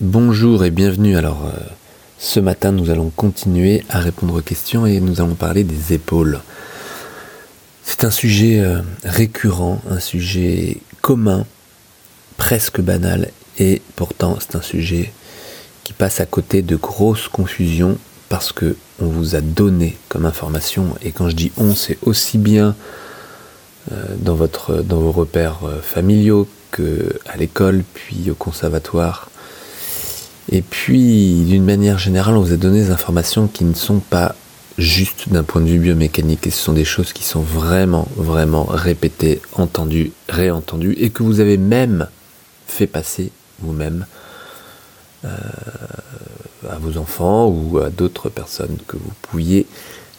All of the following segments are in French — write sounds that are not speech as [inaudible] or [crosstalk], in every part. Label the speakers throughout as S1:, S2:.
S1: Bonjour et bienvenue. Alors, euh, ce matin, nous allons continuer à répondre aux questions et nous allons parler des épaules. C'est un sujet euh, récurrent, un sujet commun, presque banal, et pourtant c'est un sujet qui passe à côté de grosses confusions parce que on vous a donné comme information, et quand je dis on, c'est aussi bien euh, dans, dans vos repères familiaux qu'à l'école, puis au conservatoire, et puis, d'une manière générale, on vous a donné des informations qui ne sont pas justes d'un point de vue biomécanique. Et ce sont des choses qui sont vraiment, vraiment répétées, entendues, réentendues, et que vous avez même fait passer vous-même euh, à vos enfants ou à d'autres personnes que vous pouviez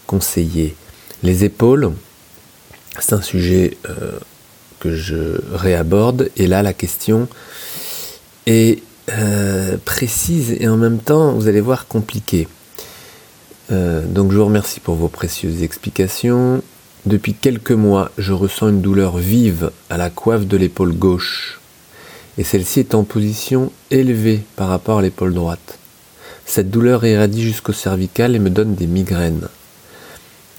S1: conseiller. Les épaules, c'est un sujet euh, que je réaborde, et là la question est euh, précise et en même temps, vous allez voir, compliquée. Euh, donc je vous remercie pour vos précieuses explications. Depuis quelques mois, je ressens une douleur vive à la coiffe de l'épaule gauche. Et celle-ci est en position élevée par rapport à l'épaule droite. Cette douleur irradie jusqu'au cervical et me donne des migraines.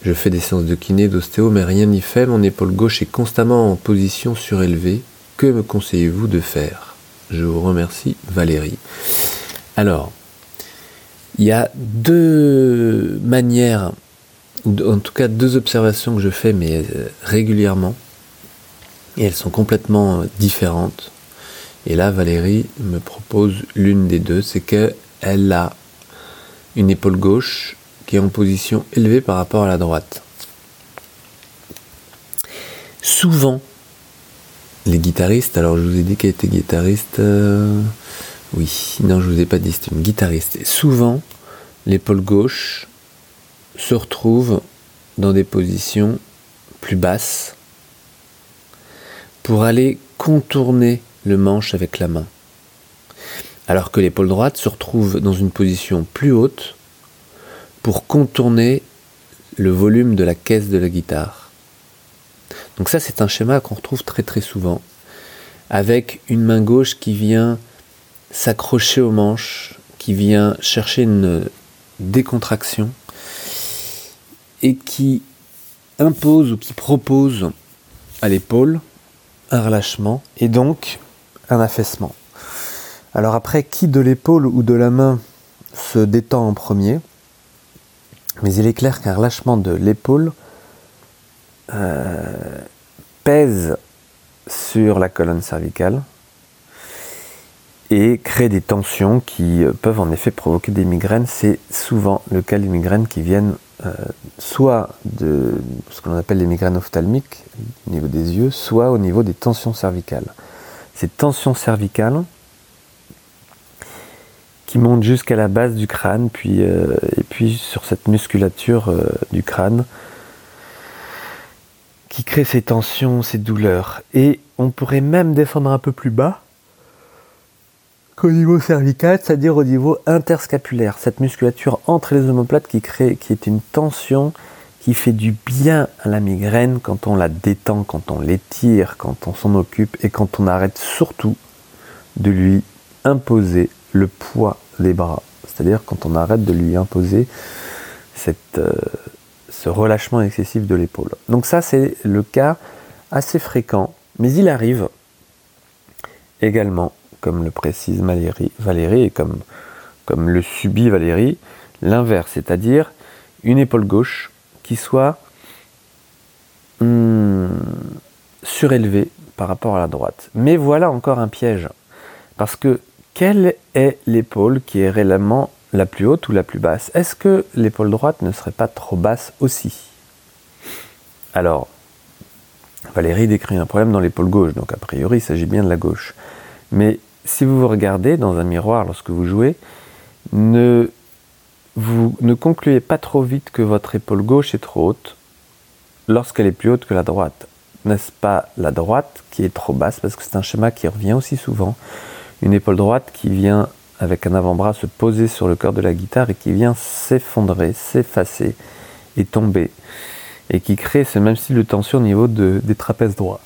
S1: Je fais des séances de kiné, d'ostéo, mais rien n'y fait. Mon épaule gauche est constamment en position surélevée. Que me conseillez-vous de faire? Je vous remercie Valérie. Alors, il y a deux manières, ou en tout cas deux observations que je fais, mais euh, régulièrement, et elles sont complètement euh, différentes. Et là, Valérie me propose l'une des deux, c'est qu'elle a une épaule gauche qui est en position élevée par rapport à la droite. Souvent, les guitaristes, alors je vous ai dit qu'elle était guitariste. Euh, oui, non, je vous ai pas dit, c'est une guitariste. Et souvent, l'épaule gauche se retrouve dans des positions plus basses pour aller contourner le manche avec la main. Alors que l'épaule droite se retrouve dans une position plus haute pour contourner le volume de la caisse de la guitare. Donc ça, c'est un schéma qu'on retrouve très très souvent, avec une main gauche qui vient s'accrocher aux manches, qui vient chercher une décontraction, et qui impose ou qui propose à l'épaule un relâchement, et donc un affaissement. Alors après, qui de l'épaule ou de la main se détend en premier? Mais il est clair qu'un relâchement de l'épaule pèse sur la colonne cervicale et crée des tensions qui euh, peuvent en effet provoquer des migraines. C'est souvent le cas des migraines qui viennent euh, soit de ce qu'on appelle les migraines ophtalmiques au niveau des yeux, soit au niveau des tensions cervicales. Ces tensions cervicales qui montent jusqu'à la base du crâne, et puis sur cette musculature du crâne, qui crée ces tensions, ces douleurs. Et on pourrait même descendre un peu plus bas qu'au niveau cervical, c'est-à-dire au niveau interscapulaire, cette musculature entre les omoplates qui crée, qui est une tension qui fait du bien à la migraine quand on la détend, quand on l'étire, quand on s'en occupe et quand on arrête surtout de lui imposer le poids des bras. C'est-à-dire quand on arrête de lui imposer cette, euh, ce relâchement excessif de l'épaule. Donc ça, c'est le cas assez fréquent, mais il arrive également, comme le précise Valérie, et comme, comme le subit Valérie, l'inverse, c'est-à-dire une épaule gauche qui soit hmm, surélevée par rapport à la droite. Mais voilà encore un piège, parce que quelle est l'épaule qui est réellement la plus haute ou la plus basse Est-ce que l'épaule droite ne serait pas trop basse aussi? Alors, Valérie décrit un problème dans l'épaule gauche, donc a priori il s'agit bien de la gauche. Mais si vous vous regardez dans un miroir lorsque vous jouez, ne, vous, ne concluez pas trop vite que votre épaule gauche est trop haute lorsqu'elle est plus haute que la droite. N'est-ce pas la droite qui est trop basse? Parce que c'est un schéma qui revient aussi souvent. Une épaule droite qui vient avec un avant-bras se poser sur le cœur de la guitare et qui vient s'effondrer, s'effacer et tomber. Et qui crée ce même style de tension au niveau des trapèzes droits.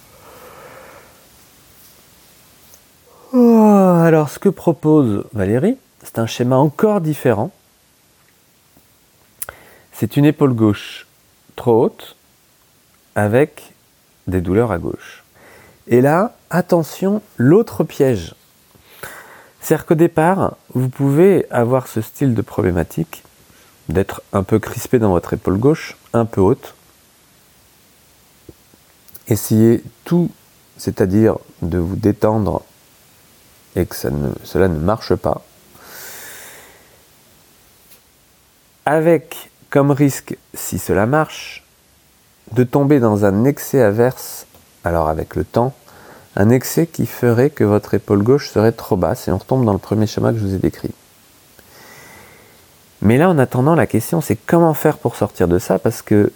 S1: Oh, alors, ce que propose Valérie, c'est un schéma encore différent. C'est une épaule gauche trop haute avec des douleurs à gauche. Et là, attention, l'autre piège. C'est-à-dire qu'au départ, vous pouvez avoir ce style de problématique d'être un peu crispé dans votre épaule gauche, un peu haute. Essayez tout, c'est-à-dire de vous détendre et que cela ne marche pas. Avec comme risque, si cela marche, de tomber dans un excès averse, alors avec le temps, un excès qui ferait que votre épaule gauche serait trop basse et on retombe dans le premier schéma que je vous ai décrit. Mais là, en attendant, la question c'est comment faire pour sortir de ça parce que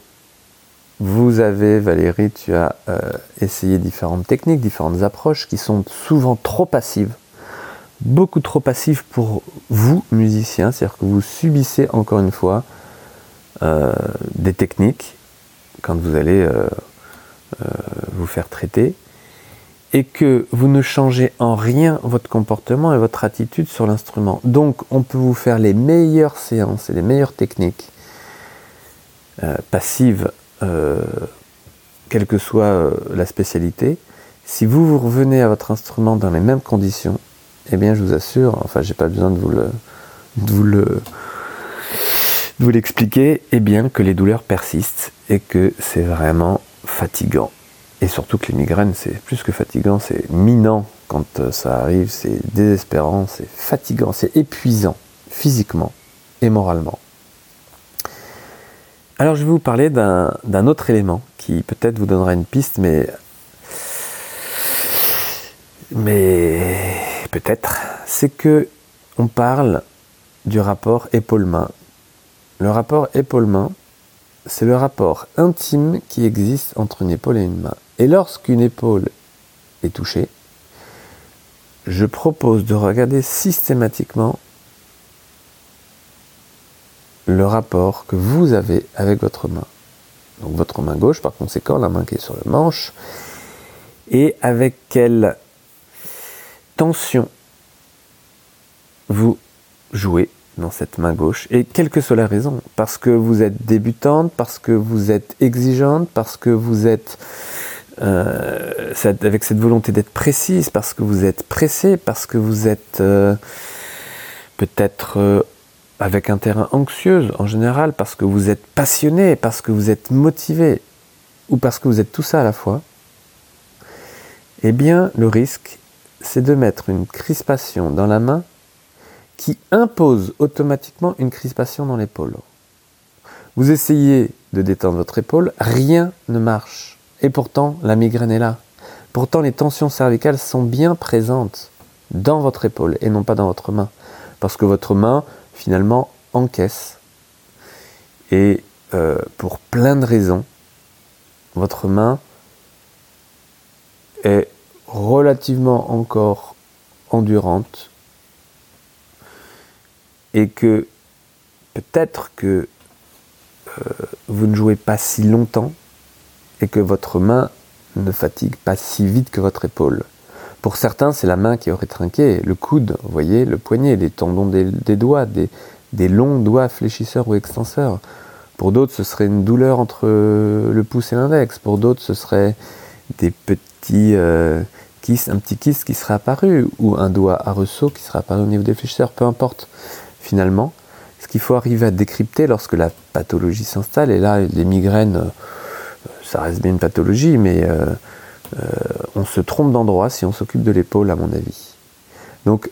S1: vous avez, Valérie, tu as euh, essayé différentes techniques, différentes approches qui sont souvent trop passives, beaucoup trop passives pour vous, musiciens, c'est-à-dire que vous subissez encore une fois euh, des techniques quand vous allez euh, vous faire traiter et que vous ne changez en rien votre comportement et votre attitude sur l'instrument. Donc on peut vous faire les meilleures séances et les meilleures techniques euh, passives, euh, quelle que soit euh, la spécialité. Si vous vous revenez à votre instrument dans les mêmes conditions, eh bien je vous assure, enfin j'ai pas besoin de vous le, vous de vous l'expliquer, eh bien que les douleurs persistent et que c'est vraiment fatigant. Et surtout que les migraines, c'est plus que fatigant, c'est minant quand euh, ça arrive, c'est désespérant, c'est fatigant, c'est épuisant, physiquement et moralement. Alors je vais vous parler d'un autre élément qui peut-être vous donnera une piste, mais, mais peut-être, c'est que on parle du rapport épaule-main. Le rapport épaule-main, c'est le rapport intime qui existe entre une épaule et une main. Et lorsqu'une épaule est touchée, je propose de regarder systématiquement le rapport que vous avez avec votre main. Donc votre main gauche, par conséquent, la main qui est sur le manche, et avec quelle tension vous jouez dans cette main gauche, et quelle que soit la raison, parce que vous êtes débutante, parce que vous êtes exigeante, parce que vous êtes euh, avec cette volonté d'être précise, parce que vous êtes pressé, parce que vous êtes euh, peut-être euh, avec un terrain anxieux en général, parce que vous êtes passionné, parce que vous êtes motivé, ou parce que vous êtes tout ça à la fois, eh bien le risque, c'est de mettre une crispation dans la main qui impose automatiquement une crispation dans l'épaule. Vous essayez de détendre votre épaule, rien ne marche. Et pourtant, la migraine est là. Pourtant, les tensions cervicales sont bien présentes dans votre épaule et non pas dans votre main. Parce que votre main, finalement, encaisse. Et euh, pour plein de raisons, votre main est relativement encore endurante et que peut-être que euh, vous ne jouez pas si longtemps et que votre main ne fatigue pas si vite que votre épaule. Pour certains, c'est la main qui aurait trinqué, le coude, voyez, le poignet, les tendons des, doigts, des, longs doigts fléchisseurs ou extenseurs. Pour d'autres, ce serait une douleur entre le pouce et l'index. Pour d'autres, ce serait des petits euh, un petit kyste qui serait apparu, ou un doigt à ressaut qui serait apparu au niveau des fléchisseurs, peu importe. Finalement, ce qu'il faut arriver à décrypter lorsque la pathologie s'installe, et là, les migraines ça reste bien une pathologie, mais euh, euh, on se trompe d'endroit si on s'occupe de l'épaule, à mon avis. Donc,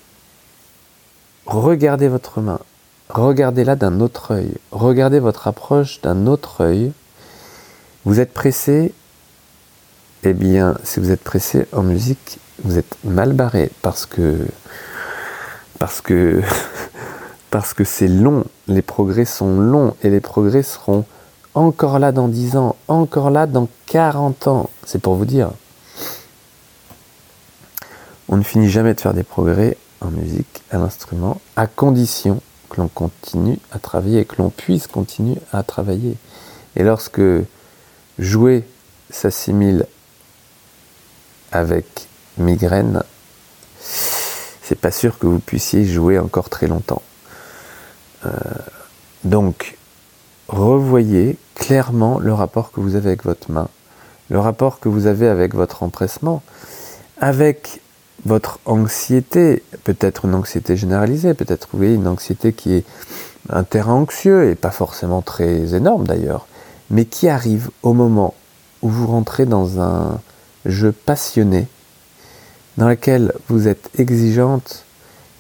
S1: regardez votre main, regardez-la d'un autre œil, regardez votre approche d'un autre œil. Vous êtes pressé, eh bien, si vous êtes pressé en musique, vous êtes mal barré parce que parce que [laughs] parce que c'est long, les progrès sont longs et les progrès seront encore là dans 10 ans, encore là dans 40 ans. C'est pour vous dire. On ne finit jamais de faire des progrès en musique, à l'instrument, à condition que l'on continue à travailler, que l'on puisse continuer à travailler. Et lorsque jouer s'assimile avec migraine, c'est pas sûr que vous puissiez jouer encore très longtemps. Euh, donc, revoyez clairement le rapport que vous avez avec votre main, le rapport que vous avez avec votre empressement, avec votre anxiété, peut-être une anxiété généralisée, peut-être vous une anxiété qui est un terrain anxieux et pas forcément très énorme d'ailleurs, mais qui arrive au moment où vous rentrez dans un jeu passionné, dans lequel vous êtes exigeante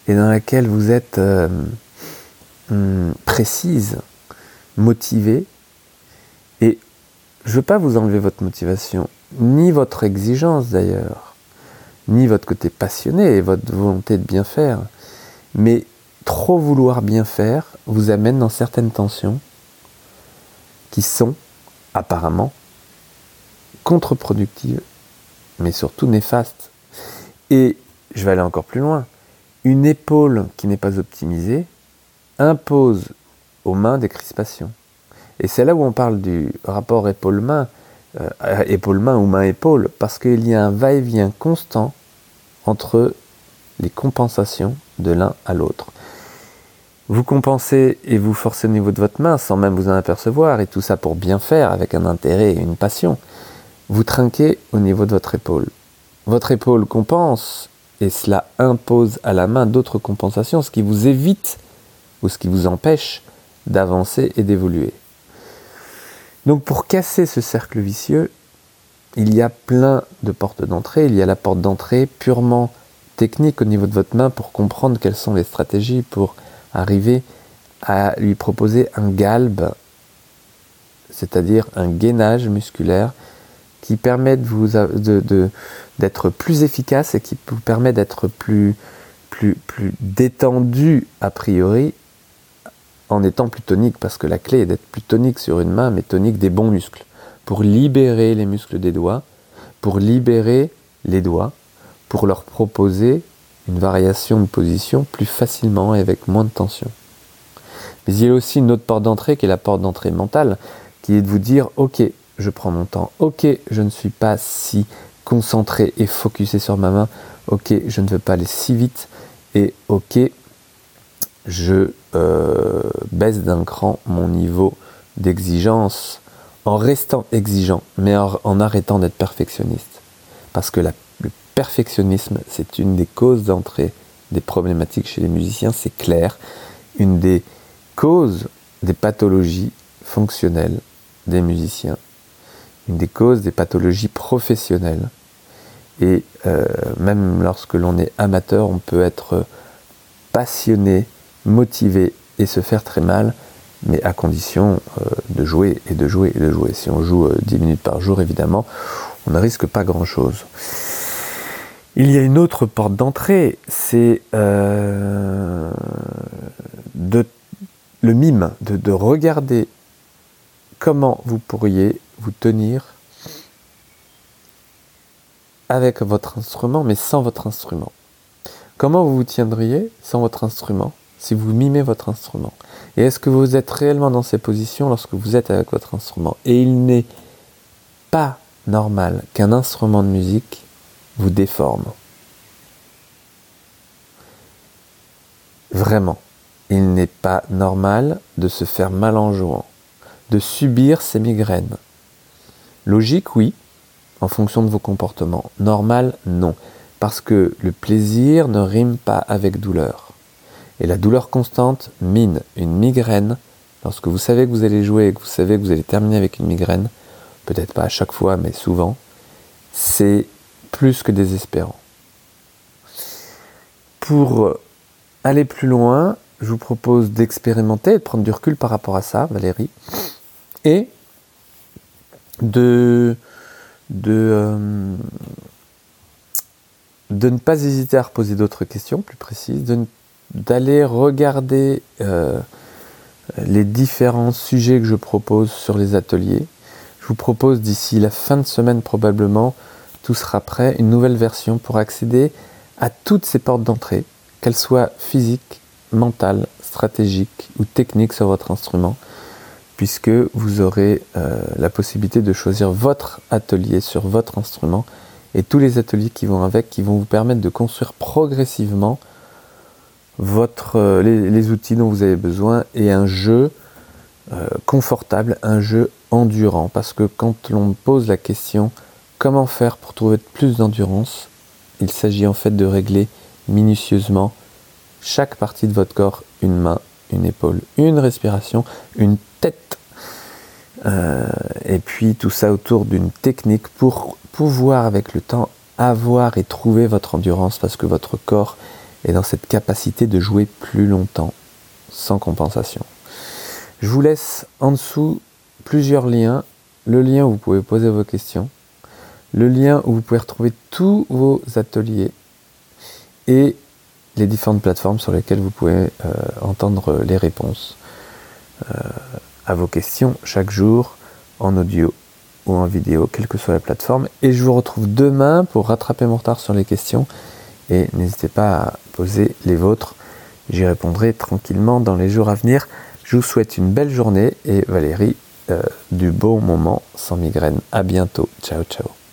S1: et dans lequel vous êtes euh, hum, précise, motivée. Et je ne veux pas vous enlever votre motivation, ni votre exigence d'ailleurs, ni votre côté passionné et votre volonté de bien faire, mais trop vouloir bien faire vous amène dans certaines tensions qui sont apparemment contre-productives, mais surtout néfastes. Et je vais aller encore plus loin. Une épaule qui n'est pas optimisée impose aux mains des crispations. Et c'est là où on parle du rapport épaule-main, euh, épaule-main ou main-épaule, parce qu'il y a un va-et-vient constant entre les compensations de l'un à l'autre. Vous compensez et vous forcez au niveau de votre main sans même vous en apercevoir, et tout ça pour bien faire, avec un intérêt et une passion. Vous trinquez au niveau de votre épaule. Votre épaule compense, et cela impose à la main d'autres compensations, ce qui vous évite ou ce qui vous empêche d'avancer et d'évoluer. Donc pour casser ce cercle vicieux, il y a plein de portes d'entrée. Il y a la porte d'entrée purement technique au niveau de votre main pour comprendre quelles sont les stratégies pour arriver à lui proposer un galbe, c'est-à-dire un gainage musculaire qui permet d'être plus efficace et qui vous permet d'être plus, plus détendu a priori en étant plus tonique, parce que la clé est d'être plus tonique sur une main, mais tonique des bons muscles, pour libérer les muscles des doigts, pour libérer les doigts, pour leur proposer une variation de position plus facilement et avec moins de tension. Mais il y a aussi une autre porte d'entrée qui est la porte d'entrée mentale, qui est de vous dire ok, je prends mon temps, ok, je ne suis pas si concentré et focusé sur ma main, ok, je ne veux pas aller si vite, et ok, je euh, baisse d'un cran mon niveau d'exigence en restant exigeant, mais en arrêtant d'être perfectionniste. Parce que la perfectionnisme, c'est une des causes d'entrée des problématiques chez les musiciens, c'est clair. Une des causes des pathologies fonctionnelles des musiciens, une des causes des pathologies professionnelles. Et euh, même lorsque l'on est amateur, on peut être passionné, motivé et se faire très mal, mais à condition euh, de jouer et de jouer et de jouer. Si on joue 10 euh, minutes par jour, évidemment, on ne risque pas grand-chose. Il y a une autre porte d'entrée, c'est euh, le mime, de, regarder comment vous pourriez vous tenir avec votre instrument, mais sans votre instrument. Comment vous vous tiendriez sans votre instrument? Si vous mimez votre instrument Et est-ce que vous êtes réellement dans ces positions lorsque vous êtes avec votre instrument? Et il n'est pas normal qu'un instrument de musique vous déforme. Vraiment, il n'est pas normal de se faire mal en jouant, de subir ces migraines. Logique, oui, en fonction de vos comportements. Normal, non, parce que le plaisir ne rime pas avec douleur. Et la douleur constante mine une migraine. Lorsque vous savez que vous allez jouer et que vous savez que vous allez terminer avec une migraine, peut-être pas à chaque fois, mais souvent, c'est plus que désespérant. Pour aller plus loin, je vous propose d'expérimenter, de prendre du recul par rapport à ça, Valérie, et de, de, euh, de ne pas hésiter à reposer d'autres questions plus précises, d'aller regarder euh, les différents sujets que je propose sur les ateliers. Je vous propose d'ici la fin de semaine probablement tout sera prêt, une nouvelle version pour accéder à toutes ces portes d'entrée, qu'elles soient physiques, mentales, stratégiques ou techniques sur votre instrument, puisque vous aurez euh, la possibilité de choisir votre atelier sur votre instrument et tous les ateliers qui vont avec, qui vont vous permettre de construire progressivement votre, euh, les, outils dont vous avez besoin et un jeu euh, confortable, un jeu endurant. Parce que quand l'on pose la question comment faire pour trouver plus d'endurance, il s'agit en fait de régler minutieusement chaque partie de votre corps, une main, une épaule, une respiration, une tête. Euh, et puis tout ça autour d'une technique pour pouvoir avec le temps avoir et trouver votre endurance parce que votre corps est dans cette capacité de jouer plus longtemps sans compensation. Je vous laisse en dessous plusieurs liens. Le lien où vous pouvez poser vos questions, le lien où vous pouvez retrouver tous vos ateliers et les différentes plateformes sur lesquelles vous pouvez euh, entendre les réponses euh, à vos questions chaque jour en audio ou en vidéo, quelle que soit la plateforme. Et je vous retrouve demain pour rattraper mon retard sur les questions. Et n'hésitez pas à poser les vôtres. J'y répondrai tranquillement dans les jours à venir. Je vous souhaite une belle journée et Valérie, euh, du beau moment sans migraine. À bientôt. Ciao, ciao.